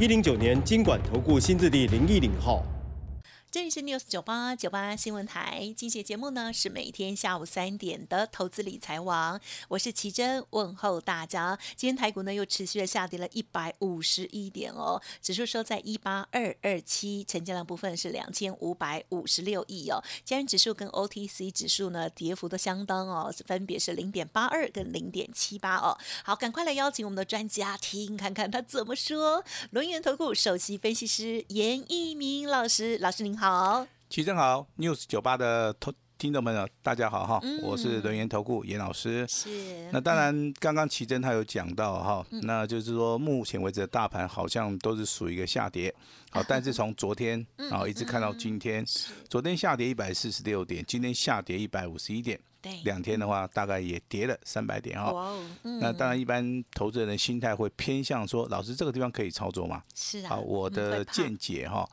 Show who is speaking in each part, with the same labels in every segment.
Speaker 1: 一零九年金管投顾新字第零一零号。
Speaker 2: 这里是 News 九八九八新闻台，今节节目呢是每天下午三点的投资理财网，我是奇珍，问候大家。今天台股呢又持续的下跌了一百五十一点哦，指数收在一八二二七，成交量部分是两千五百五十六亿哦。今天指数跟 OTC 指数呢跌幅都相当哦，分别是零点八二跟零点七八哦。好，赶快来邀请我们的专家听看看他怎么说。轮源投顾首席分析师严一鸣老师，老师您好。好，
Speaker 3: 齐正好，news 酒吧的投听众朋友，大家好哈，我是人员投顾严老师。
Speaker 2: 是。
Speaker 3: 那当然，刚刚奇珍他有讲到哈，那就是说，目前为止的大盘好像都是属于一个下跌。好，但是从昨天啊一直看到今天，昨天下跌一百四十六点，今天下跌一百五十一点。
Speaker 2: 对。
Speaker 3: 两天的话，大概也跌了三百点哈。那当然，一般投资人的心态会偏向说，老师这个地方可以操作吗？
Speaker 2: 是啊。
Speaker 3: 好，我的见解哈。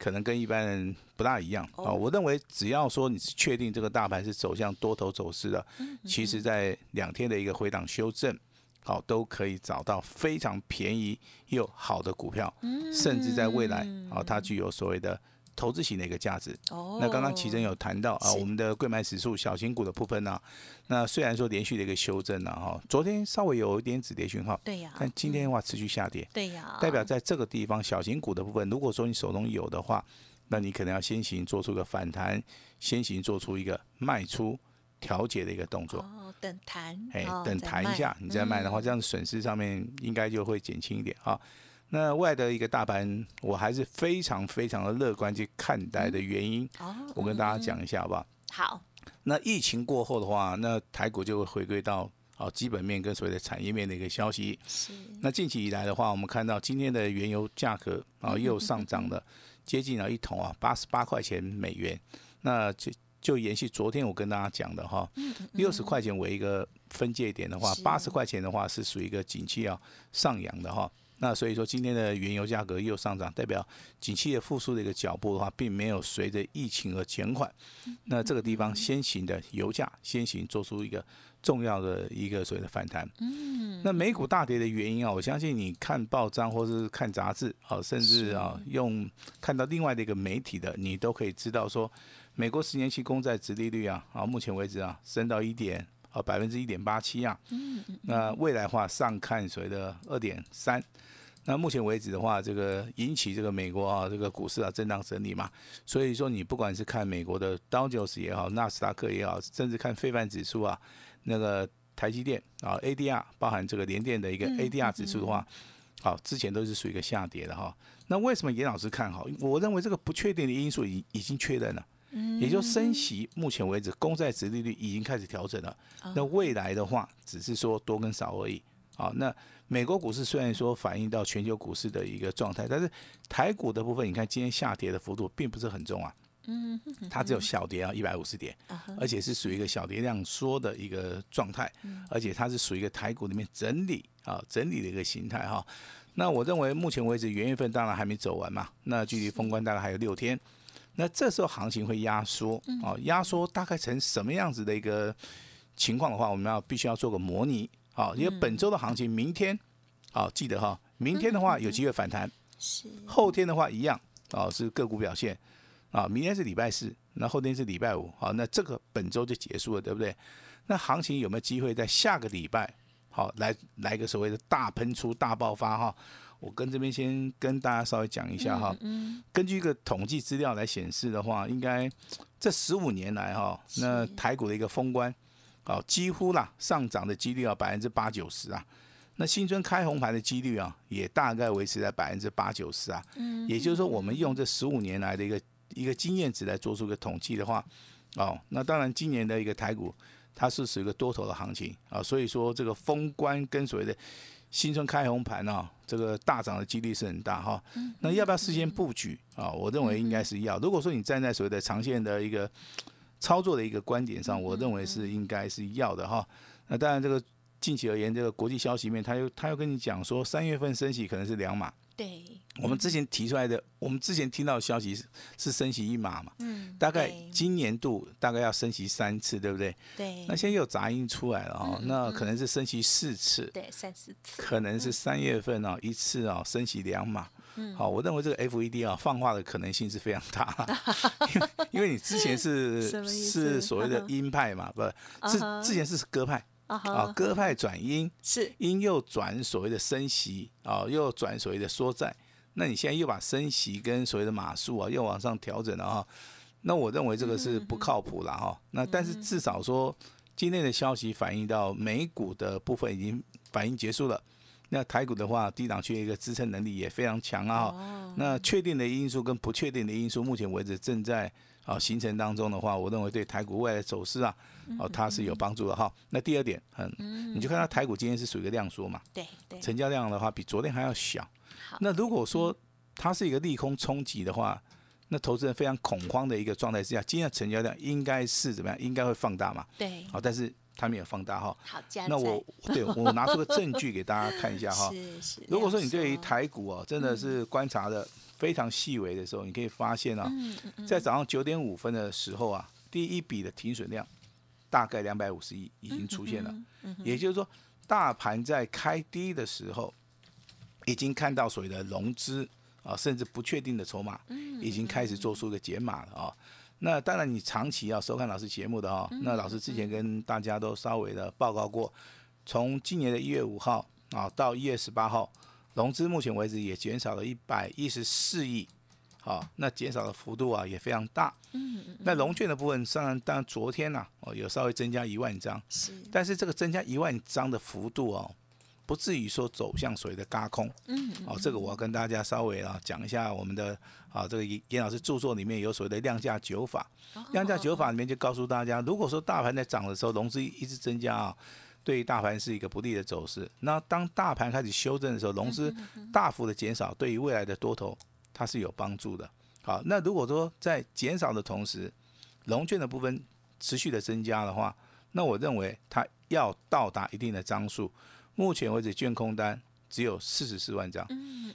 Speaker 3: 可能跟一般人不大一样啊！我认为只要说你是确定这个大盘是走向多头走势的，其实在两天的一个回档修正，好都可以找到非常便宜又好的股票，甚至在未来啊，它具有所谓的。投资型的一个价值。哦。那刚刚奇珍有谈到啊，我们的贵买指数小型股的部分呢，那虽然说连续的一个修正了哈，昨天稍微有一点止跌讯号。
Speaker 2: 对呀。
Speaker 3: 但今天的话持续下跌。
Speaker 2: 对呀。
Speaker 3: 代表在这个地方小型股的部分，如果说你手中有的话，那你可能要先行做出个反弹，先行做出一个卖出调节的一个动作。
Speaker 2: 哦，等弹。
Speaker 3: 哎，等弹一下，你再卖的话，这样损失上面应该就会减轻一点啊。那外的一个大盘，我还是非常非常的乐观去看待的原因，我跟大家讲一下好不好？
Speaker 2: 好。
Speaker 3: 那疫情过后的话，那台股就会回归到啊基本面跟所谓的产业面的一个消息。
Speaker 2: 是。
Speaker 3: 那近期以来的话，我们看到今天的原油价格啊又上涨了，接近了一桶啊八十八块钱美元。那就就延续昨天我跟大家讲的哈，六十块钱为一个分界点的话，八十块钱的话是属于一个景气啊上扬的哈。那所以说，今天的原油价格又上涨，代表景气的复苏的一个脚步的话，并没有随着疫情而减缓。那这个地方先行的油价先行做出一个重要的一个所谓的反弹。嗯。那美股大跌的原因啊，我相信你看报章或者是看杂志啊，甚至啊用看到另外的一个媒体的，你都可以知道说，美国十年期公债殖利率啊，啊目前为止啊升到一点啊百分之一点八七啊。嗯。那未来话上看所谓的二点三。那目前为止的话，这个引起这个美国啊，这个股市啊震荡整理嘛，所以说你不管是看美国的道琼斯也好，纳斯达克也好，甚至看非凡指数啊，那个台积电啊，ADR 包含这个联电的一个 ADR 指数的话，好，之前都是属于一个下跌的哈。那为什么严老师看好？我认为这个不确定的因素已已经确认了，也就升息，目前为止公债值利率已经开始调整了，那未来的话只是说多跟少而已。好，那美国股市虽然说反映到全球股市的一个状态，但是台股的部分，你看今天下跌的幅度并不是很重啊，嗯，它只有小跌啊，一百五十点，而且是属于一个小跌量缩的一个状态，而且它是属于一个台股里面整理啊整理的一个形态哈。那我认为目前为止元月份当然还没走完嘛，那距离封关大概还有六天，那这时候行情会压缩啊，压缩大概成什么样子的一个情况的话，我们要必须要做个模拟。好，因为本周的行情，明天，好记得哈，明天的话有机会反弹，
Speaker 2: 是
Speaker 3: 后天的话一样，哦是个股表现，啊明天是礼拜四，那后天是礼拜五，好那这个本周就结束了，对不对？那行情有没有机会在下个礼拜，好来来个所谓的大喷出、大爆发哈？我跟这边先跟大家稍微讲一下哈，根据一个统计资料来显示的话，应该这十五年来哈，那台股的一个封关。哦，几乎啦，上涨的几率啊，百分之八九十啊。那新春开红盘的几率啊，也大概维持在百分之八九十啊。嗯，也就是说，我们用这十五年来的一个一个经验值来做出个统计的话，哦，那当然今年的一个台股，它是属于一个多头的行情啊。所以说，这个封关跟所谓的新春开红盘啊，这个大涨的几率是很大哈。那要不要事先布局啊？我认为应该是要。如果说你站在所谓的长线的一个操作的一个观点上，我认为是应该是要的哈。那当然，这个近期而言，这个国际消息面，他又他又跟你讲说，三月份升息可能是两码。
Speaker 2: 对，
Speaker 3: 我们之前提出来的，我们之前听到的消息是是升息一码嘛，
Speaker 2: 嗯，
Speaker 3: 大概今年度大概要升息三次，对不对？
Speaker 2: 对，
Speaker 3: 那现在又有杂音出来了哦，那可能是升息四次，
Speaker 2: 对，三四次，
Speaker 3: 可能是三月份哦一次哦升息两码。好，我认为这个 FED 啊放话的可能性是非常大，因为因为你之前是是所谓的鹰派嘛，不，是之前是鸽派。啊，鸽派转鹰
Speaker 2: 是。
Speaker 3: 鹰又转所谓的升息啊，又转所谓的缩债，那你现在又把升息跟所谓的码数啊又往上调整了哈，那我认为这个是不靠谱了哈。那但是至少说今天的消息反映到美股的部分已经反应结束了，那台股的话低档区一个支撑能力也非常强啊。那确定的因素跟不确定的因素，目前为止正在。啊，形成当中的话，我认为对台股未来走势啊，哦，它是有帮助的哈。那第二点，嗯，你就看到台股今天是属于一个量缩嘛，
Speaker 2: 对对，
Speaker 3: 成交量的话比昨天还要小。那如果说它是一个利空冲击的话，那投资人非常恐慌的一个状态之下，今天的成交量应该是怎么样？应该会放大嘛？
Speaker 2: 对。
Speaker 3: 好，但是它没有放大哈。
Speaker 2: 好，
Speaker 3: 那我对我拿出个证据给大家看一下哈。
Speaker 2: 是是。
Speaker 3: 如果说你对于台股哦，真的是观察的。非常细微的时候，你可以发现啊，在早上九点五分的时候啊，第一笔的停损量大概两百五十亿已经出现了。也就是说，大盘在开低的时候，已经看到所谓的融资啊，甚至不确定的筹码，已经开始做出一个解码了啊。那当然，你长期要收看老师节目的哦，那老师之前跟大家都稍微的报告过，从今年的一月五号啊到一月十八号。融资目前为止也减少了一百一十四亿，好，那减少的幅度啊也非常大。嗯嗯。那融券的部分，当然，当然昨天呢，哦，有稍微增加一万张。是。但是这个增加一万张的幅度哦，不至于说走向所谓的嘎空。嗯嗯。哦，这个我要跟大家稍微啊讲一下，我们的啊这个严严老师著作里面有所谓的量价九法。量价九法里面就告诉大家，如果说大盘在涨的时候，融资一直增加啊。对于大盘是一个不利的走势。那当大盘开始修正的时候，融资大幅的减少，对于未来的多头它是有帮助的。好，那如果说在减少的同时，融券的部分持续的增加的话，那我认为它要到达一定的张数。目前为止，券空单只有四十四万张。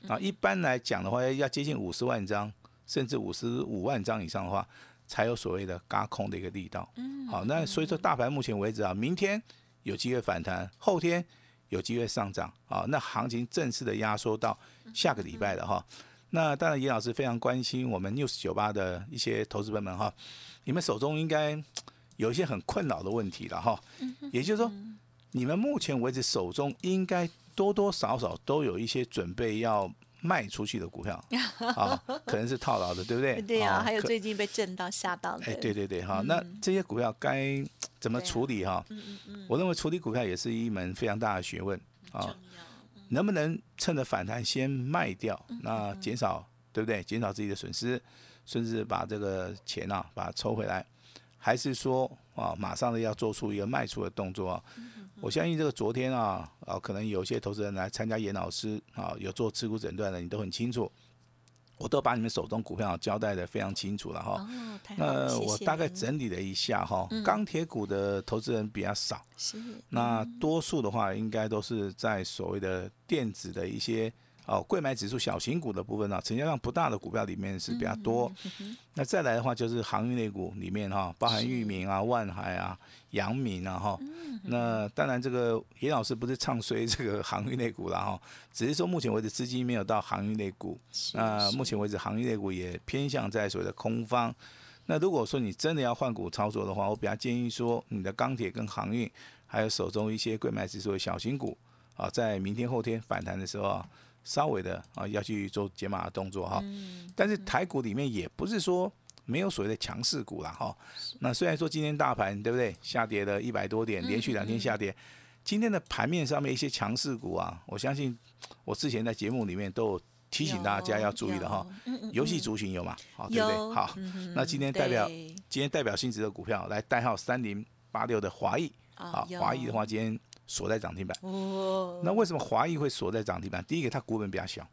Speaker 3: 啊，一般来讲的话，要接近五十万张，甚至五十五万张以上的话，才有所谓的嘎空的一个力道。好，那所以说大盘目前为止啊，明天。有机会反弹，后天有机会上涨啊！那行情正式的压缩到下个礼拜了哈。那当然，严老师非常关心我们 News 九八的一些投资朋友们哈，你们手中应该有一些很困扰的问题了哈。也就是说，你们目前为止手中应该多多少少都有一些准备要。卖出去的股票 啊，可能是套牢的，对不对？
Speaker 2: 对呀，还有最近被震到吓到的。
Speaker 3: 哎，对对对，哈，那这些股票该怎么处理哈？嗯嗯嗯，我认为处理股票也是一门非常大的学问啊。能不能趁着反弹先卖掉？那减少对不对？减少自己的损失，甚至把这个钱啊把它抽回来，还是说啊马上的要做出一个卖出的动作啊？我相信这个昨天啊啊，可能有些投资人来参加严老师啊，有做持股诊断的，你都很清楚。我都把你们手中股票交代的非常清楚了哈。那我大概整理了一下哈，钢铁股的投资人比较少，是。那多数的话，应该都是在所谓的电子的一些。哦，贵买指数小型股的部分呢，成交量不大的股票里面是比较多。那再来的话，就是航运类股里面哈，包含裕民啊、万海啊、阳明啊哈。那当然，这个严老师不是唱衰这个航运类股了哈，只是说目前为止资金没有到航运类股。那目前为止航运类股也偏向在所谓的空方。那如果说你真的要换股操作的话，我比较建议说，你的钢铁跟航运，还有手中一些贵买指数的小型股啊，在明天后天反弹的时候啊。稍微的啊，要去做解码的动作哈，但是台股里面也不是说没有所谓的强势股啦哈。那虽然说今天大盘对不对？下跌了一百多点，连续两天下跌，今天的盘面上面一些强势股啊，我相信我之前在节目里面都有提醒大家要注意的哈。游戏族群有吗？好，对不对？好，那今天代表今天代表性质的股票来代号三零八六的华裔。啊，华裔的话今天锁在涨停板。
Speaker 2: 哦，
Speaker 3: 那为什么华谊会锁在涨停板？第一个，它股本比较小；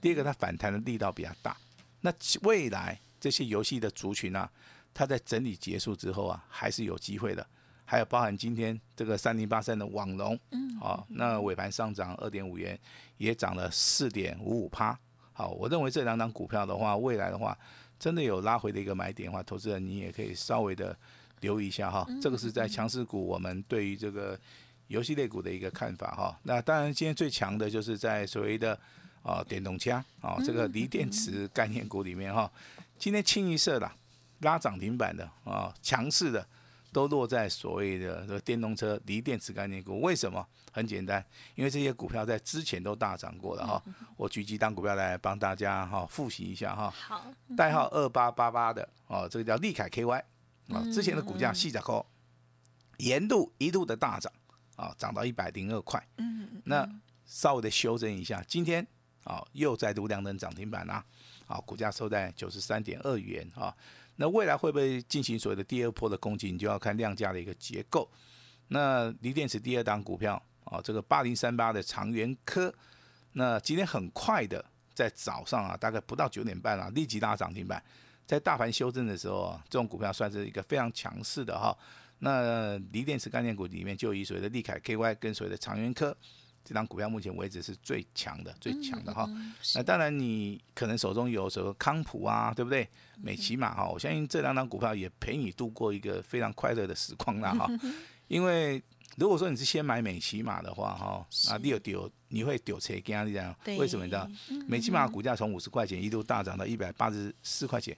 Speaker 3: 第二个，它反弹的力道比较大。那未来这些游戏的族群啊，它在整理结束之后啊，还是有机会的。还有包含今天这个三零八三的网龙，嗯，好，那尾盘上涨二点五元，也涨了四点五五趴。好，我认为这两档股票的话，未来的话，真的有拉回的一个买点的话，投资人你也可以稍微的留意一下哈。这个是在强势股，我们对于这个游戏类股的一个看法哈。那当然，今天最强的就是在所谓的啊电动车啊这个锂电池概念股里面哈，今天清一色的拉涨停板的啊强势的。都落在所谓的这个电动车锂电池概念股，为什么？很简单，因为这些股票在之前都大涨过了哈。我举几档股票来帮大家哈复习一下哈。
Speaker 2: 好，
Speaker 3: 代号二八八八的哦，这个叫利凯 KY 啊，之前的股价细仔高，沿路一路的大涨啊，涨到一百零二块。嗯那稍微的修正一下，今天啊又再度亮灯涨停板啦，啊，股价收在九十三点二元啊。那未来会不会进行所谓的第二波的攻击？你就要看量价的一个结构。那锂电池第二档股票啊，这个八零三八的长源科，那今天很快的在早上啊，大概不到九点半啊，立即拉涨停板。在大盘修正的时候啊，这种股票算是一个非常强势的哈。那锂电池概念股里面就以所谓的利凯 KY 跟所谓的长源科。这张股票目前为止是最强的，最强的哈。那当然，你可能手中有什么康普啊，对不对？美骑马哈，我相信这两张股票也陪你度过一个非常快乐的时光了哈。因为如果说你是先买美骑马的话哈，啊，你有丢你会丢车这样，为什么你知道？美骑马股价从五十块钱一度大涨到一百八十四块钱，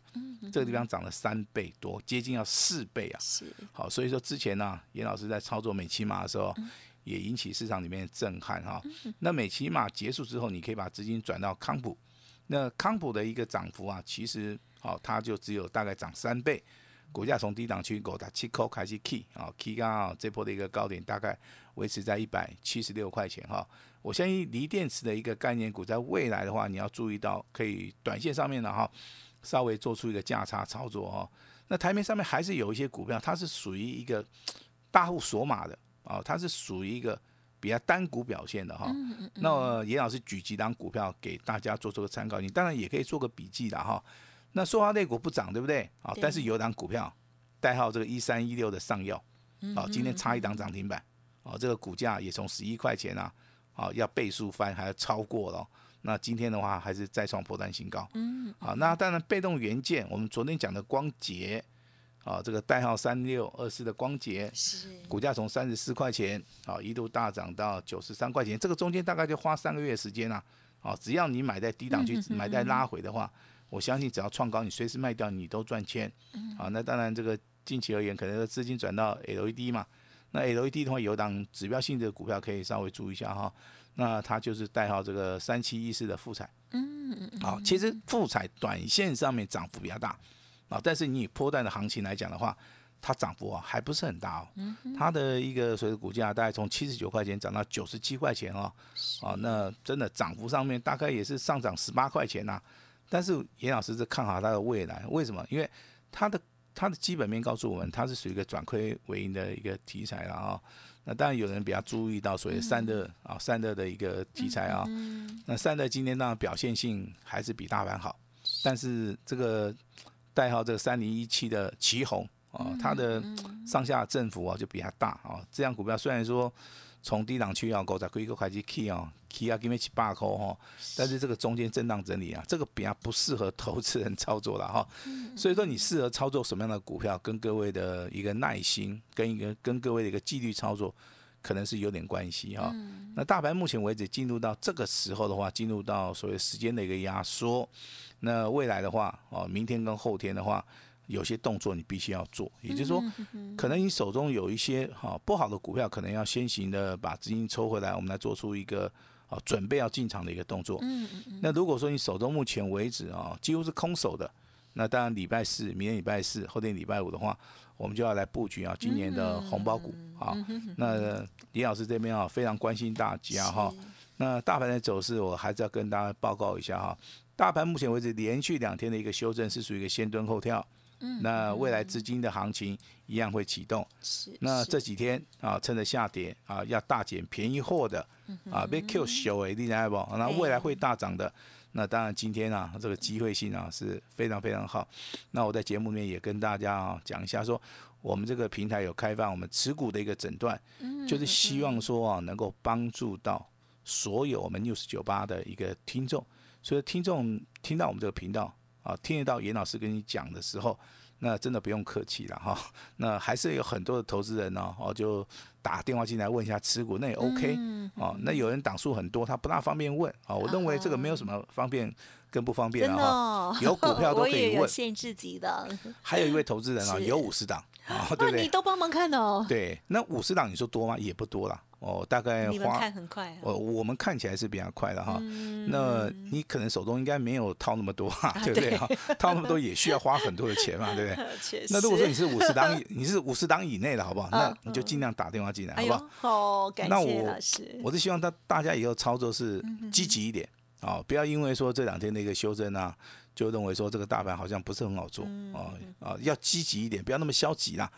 Speaker 3: 这个地方涨了三倍多，接近要四倍啊。
Speaker 2: 是。
Speaker 3: 好，所以说之前呢，严老师在操作美骑马的时候。也引起市场里面的震撼哈。那美骑马结束之后，你可以把资金转到康普。那康普的一个涨幅啊，其实好，它就只有大概涨三倍。股价从低档区狗打七扣开始 key 啊，key 刚好这波的一个高点大概维持在一百七十六块钱哈。我相信锂电池的一个概念股，在未来的话，你要注意到可以短线上面的哈，稍微做出一个价差操作哈。那台面上面还是有一些股票，它是属于一个大户锁码的。啊，它是属于一个比较单股表现的哈。那严老师举几档股票给大家做做个参考，你当然也可以做个笔记的哈。那说话类股不涨，对不对？啊，但是有档股票代号这个一三一六的上药，啊，今天差一档涨停板，啊，这个股价也从十一块钱啊，啊，要倍数翻，还要超过了。那今天的话还是再创破单新高。嗯。好，那当然被动元件，我们昨天讲的光捷。啊，这个代号三六二四的光捷，
Speaker 2: 是
Speaker 3: 股价从三十四块钱啊一度大涨到九十三块钱，这个中间大概就花三个月时间啊。啊，只要你买在低档去买在拉回的话，我相信只要创高，你随时卖掉你都赚钱。啊，那当然这个近期而言，可能资金转到 LED 嘛。那 LED 的话，有档指标性的股票可以稍微注意一下哈。那它就是代号这个三七一四的富彩。嗯嗯嗯。好，其实富彩短线上面涨幅比较大。啊，但是你以波段的行情来讲的话，它涨幅啊还不是很大哦。它的一个随着股价大概从七十九块钱涨到九十七块钱哦，啊，那真的涨幅上面大概也是上涨十八块钱呐。但是严老师是看好它的未来，为什么？因为它的它的基本面告诉我们，它是属于一个转亏为盈的一个题材了啊。那当然有人比较注意到所谓散热啊散热的一个题材啊。那散热今天当然表现性还是比大盘好，但是这个。代号这个三零一七的旗红啊，它的上下振幅啊就比较大啊。这样股票虽然说从低档区要高在贵个开始 key 啊，key 啊，给你七八扣哈，但是这个中间震荡整理啊，这个比较不适合投资人操作了哈。所以说你适合操作什么样的股票，跟各位的一个耐心，跟一个跟各位的一个纪律操作，可能是有点关系哈。那大盘目前为止进入到这个时候的话，进入到所谓时间的一个压缩。那未来的话，哦，明天跟后天的话，有些动作你必须要做，也就是说，可能你手中有一些哈不好的股票，可能要先行的把资金抽回来，我们来做出一个啊准备要进场的一个动作。嗯嗯那如果说你手中目前为止啊几乎是空手的，那当然礼拜四、明天礼拜四、后天礼拜五的话，我们就要来布局啊今年的红包股啊。那李老师这边啊非常关心大家哈。那大盘的走势，我还是要跟大家报告一下哈。大盘目前为止连续两天的一个修正是属于一个先蹲后跳，
Speaker 2: 嗯
Speaker 3: 那未来资金的行情一样会启动。
Speaker 2: 是是
Speaker 3: 那这几天啊，趁着下跌啊，要大捡便宜货的
Speaker 2: 嗯
Speaker 3: 啊，被 Q 小诶，你知不？那未来会大涨的，那当然今天啊，这个机会性啊是非常非常好。那我在节目里面也跟大家啊讲一下说。我们这个平台有开放我们持股的一个诊断，
Speaker 2: 嗯
Speaker 3: 就是希望说啊，能够帮助到所有我们 news 九八的一个听众。所以听众听到我们这个频道啊，听得到严老师跟你讲的时候，那真的不用客气了哈。那还是有很多的投资人呢，哦，就打电话进来问一下持股，那也 OK
Speaker 2: 嗯
Speaker 3: 哦。那有人档数很多，他不大方便问啊。我认为这个没有什么方便跟不方便
Speaker 2: 的哦，
Speaker 3: 有股 票都可以问
Speaker 2: 限制级的，
Speaker 3: 还有一位投资人啊，有五十档哦，对对？
Speaker 2: 你都帮忙看哦，
Speaker 3: 对，那五十档你说多吗？也不多啦。哦，大概花
Speaker 2: 看很快啊，
Speaker 3: 我我们看起来是比较快的哈。
Speaker 2: 嗯
Speaker 3: 那你可能手中应该没有掏那么多哈，对不对
Speaker 2: 对
Speaker 3: 哈？套那么多也需要花很多的钱嘛，对不对？那如果说你是五十档，你是五十档以内的好不好？那
Speaker 2: 嗯
Speaker 3: 你就尽量打电话进来，好
Speaker 2: 哎
Speaker 3: 不好？那
Speaker 2: 谢
Speaker 3: 我
Speaker 2: 老师，
Speaker 3: 我是希望大大家以后操作是
Speaker 2: 嗯
Speaker 3: 积极一点哦，不要因为说这两天的一个修正啊，就认为说这个大盘好像不是很好做
Speaker 2: 嗯
Speaker 3: 哦啊，要积极一点，不要那么消极啦。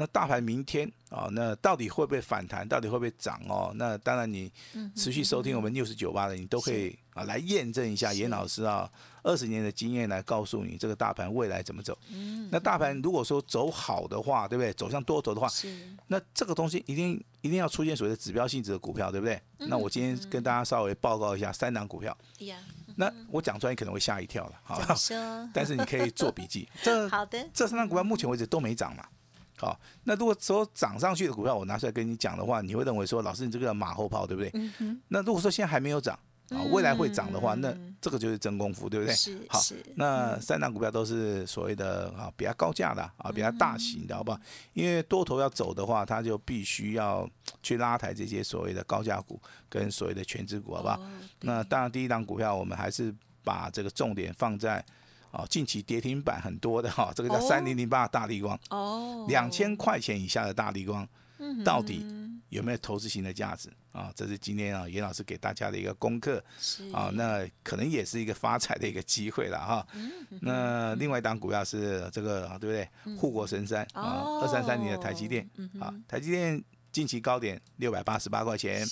Speaker 3: 那大盘明天啊，那到底会不会反弹？到底会不会涨哦？那当然，你
Speaker 2: 嗯
Speaker 3: 持续收听我们六十九八的，你都可以啊来验证一下严老师啊二十年的经验来告诉你这个大盘未来怎么走。
Speaker 2: 嗯
Speaker 3: 那大盘如果说走好的话，对不对？走向多头的话，
Speaker 2: 是
Speaker 3: 那这个东西一定一定要出现所谓的指标性质的股票，对不对？那我今天跟大家稍微报告一下三档股票，
Speaker 2: 呀，
Speaker 3: 那我讲出来你可能会吓一跳了，好？但是你可以做笔记。这
Speaker 2: 好的，
Speaker 3: 这三档股票目前为止都没涨嘛。好，那如果说涨上去的股票我拿出来跟你讲的话，你会认为说老师你这个马后炮，对不对？
Speaker 2: 嗯，
Speaker 3: 那如果说现在还没有涨啊，未来会涨的话，那
Speaker 2: 嗯
Speaker 3: 这个就是真功夫，对不对？
Speaker 2: 是
Speaker 3: 好，那三档股票都是所谓的啊比较高价的啊，比较大型的，好不好？因为多头要走的话，它就必须要去拉抬这些所谓的高价股跟所谓的全值股，好不好？
Speaker 2: 哦
Speaker 3: 那当然，第一档股票我们还是把这个重点放在啊近期跌停板很多的哈，这个叫
Speaker 2: 哦
Speaker 3: 三零零八大力光，
Speaker 2: 哦，
Speaker 3: 两千块钱以下的大力光，
Speaker 2: 嗯
Speaker 3: 到底有没有投资型的价值啊？这是今天啊严老师给大家的一个功课。
Speaker 2: 是
Speaker 3: 啊，那可能也是一个发财的一个机会了哈。
Speaker 2: 嗯
Speaker 3: 那另外一档股票是这个，对不对？护国神山啊，
Speaker 2: 哦
Speaker 3: 二三三零的台积电
Speaker 2: 嗯
Speaker 3: 啊，台积电近期高点六百八十八块钱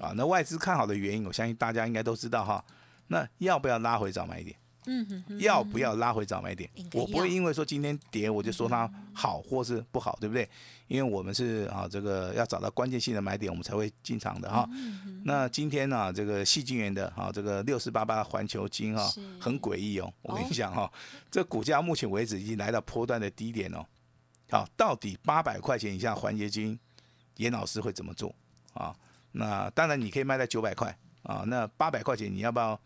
Speaker 3: 啊。那外资看好的原因，我相信大家应该都知道哈。那要不要拉回早买点？
Speaker 2: 嗯哼哼，
Speaker 3: 要不要拉回早买点我不会因为说今天跌，我就说它好或是不好，对不对？因为我们是啊，这个要找到关键性的买点，我们才会进场的哈。
Speaker 2: 嗯
Speaker 3: 那今天呢、这个细晶元的哈，这个六四八八环球金哈，很诡异哦。我跟
Speaker 2: 哦
Speaker 3: 你讲哈，这股价目前为止已经来到波段的低点哦。好，到底八百块钱以下环节金，严老师会怎么做啊？那当然你可以卖在九百块啊，那八百块钱你要不要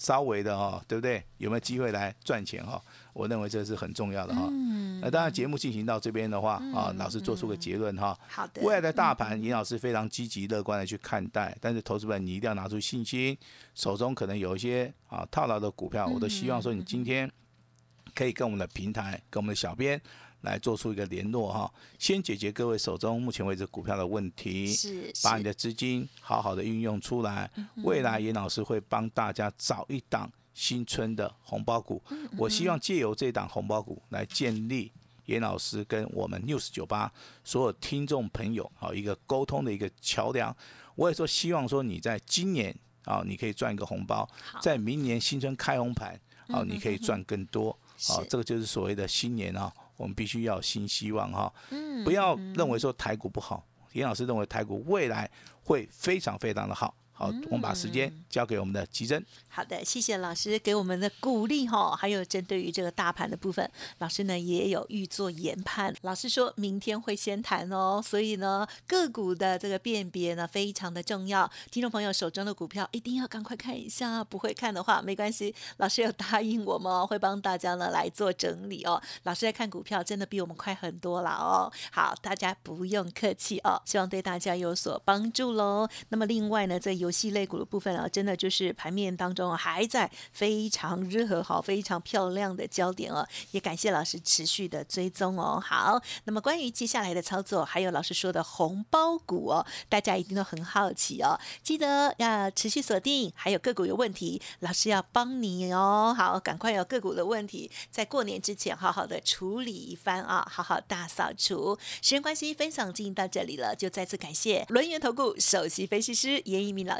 Speaker 3: 稍微的哦，对不对？有没有机会来赚钱哈？我认为这是很重要的哈。
Speaker 2: 嗯，
Speaker 3: 那当然节目进行到这边的话啊，老师做出个结论哈。
Speaker 2: 好的，
Speaker 3: 未来的大盘，严老师非常积极乐观的去看待，但是投资本你一定要拿出信心，手中可能有一些啊套牢的股票，我都希望说你今天可以跟我们的平台、跟我们的小编来做出一个联络哈，先解决各位手中目前为止股票的问题，
Speaker 2: 是是。
Speaker 3: 把你的资金好好的运用出来，未来严老师会帮大家找一档新春的红包股，我希望借由这档红包股来建立。严老师跟我们 News 九八所有听众朋友好一个沟通的一个桥梁，我也说希望说你在今年啊你可以赚一个红包，在明年新春开红盘啊你可以赚更多啊
Speaker 2: 是，
Speaker 3: 这个就是所谓的新年啊，我们必须要有新希望哈，
Speaker 2: 嗯
Speaker 3: 不要认为说台股不好，严老师认为台股未来会非常非常的好。好，我们把时间交给我们的吉珍。
Speaker 2: 好的，谢谢老师给我们的鼓励哈，还有针对于这个大盘的部分，老师呢也有预做研判。老师说明天会先谈哦，所以呢个股的这个辨别呢非常的重要。听众朋友手中的股票一定要赶快看一下，不会看的话没关系，老师有答应我们哦，会帮大家呢来做整理哦。老师在看股票真的比我们快很多了哦。好，大家不用客气哦，希望对大家有所帮助喽。那么另外呢，在游游戏类股的部分啊，真的就是盘面当中还在非常热好、非常漂亮的焦点哦。也感谢老师持续的追踪哦。好，那么关于接下来的操作，还有老师说的红包股哦，大家一定都很好奇哦。记得要持续锁定，还有个股有问题，老师要帮你哦。好，赶快有个股的问题，在过年之前好好的处理一番啊，好好大扫除。时间关系，分享进行到这里了，就再次感谢轮源投顾首席分析师严一鸣老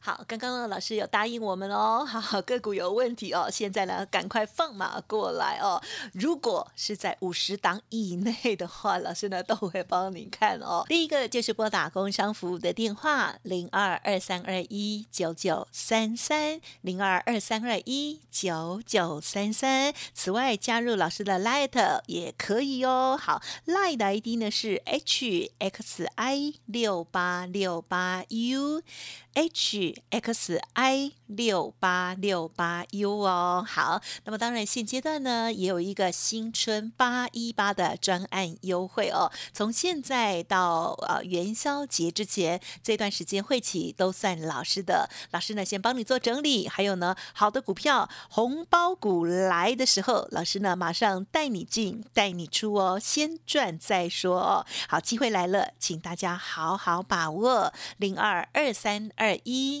Speaker 2: 好，刚刚呢老师有答应我们哦，好好个股有问题哦，现在呢赶快放马过来哦。如果是在五十档以内的话，老师呢都会帮你看哦。第一个就是拨打工商服务的电话零二二三二一九九三三零二二三二一九九三三。此外，加入老师的 Light 也可以哦。好，Light 的 ID 呢是 HXI 六八六八 U。H X I 六八六八 U 哦，好，那么当然现阶段呢也有一个新春八一八的专案优惠哦，从现在到呃元宵节之前这段时间会起都算老师的，老师呢先帮你做整理，还有呢好的股票红包股来的时候，老师呢马上带你进带你出哦，先赚再说哦，好机会来了，请大家好好把握零二二三。二一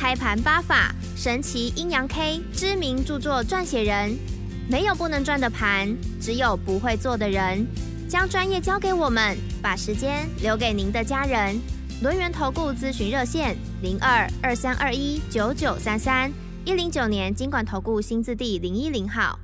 Speaker 4: 开盘八法、神奇阴阳 K 知名著作撰写人，没有不能赚的盘，只有不会做的人。将专业交给我们，把时间留给您的家人。轮源投顾咨询热线：零二二三二一九九三三一零九年经管投顾新字第零一零号。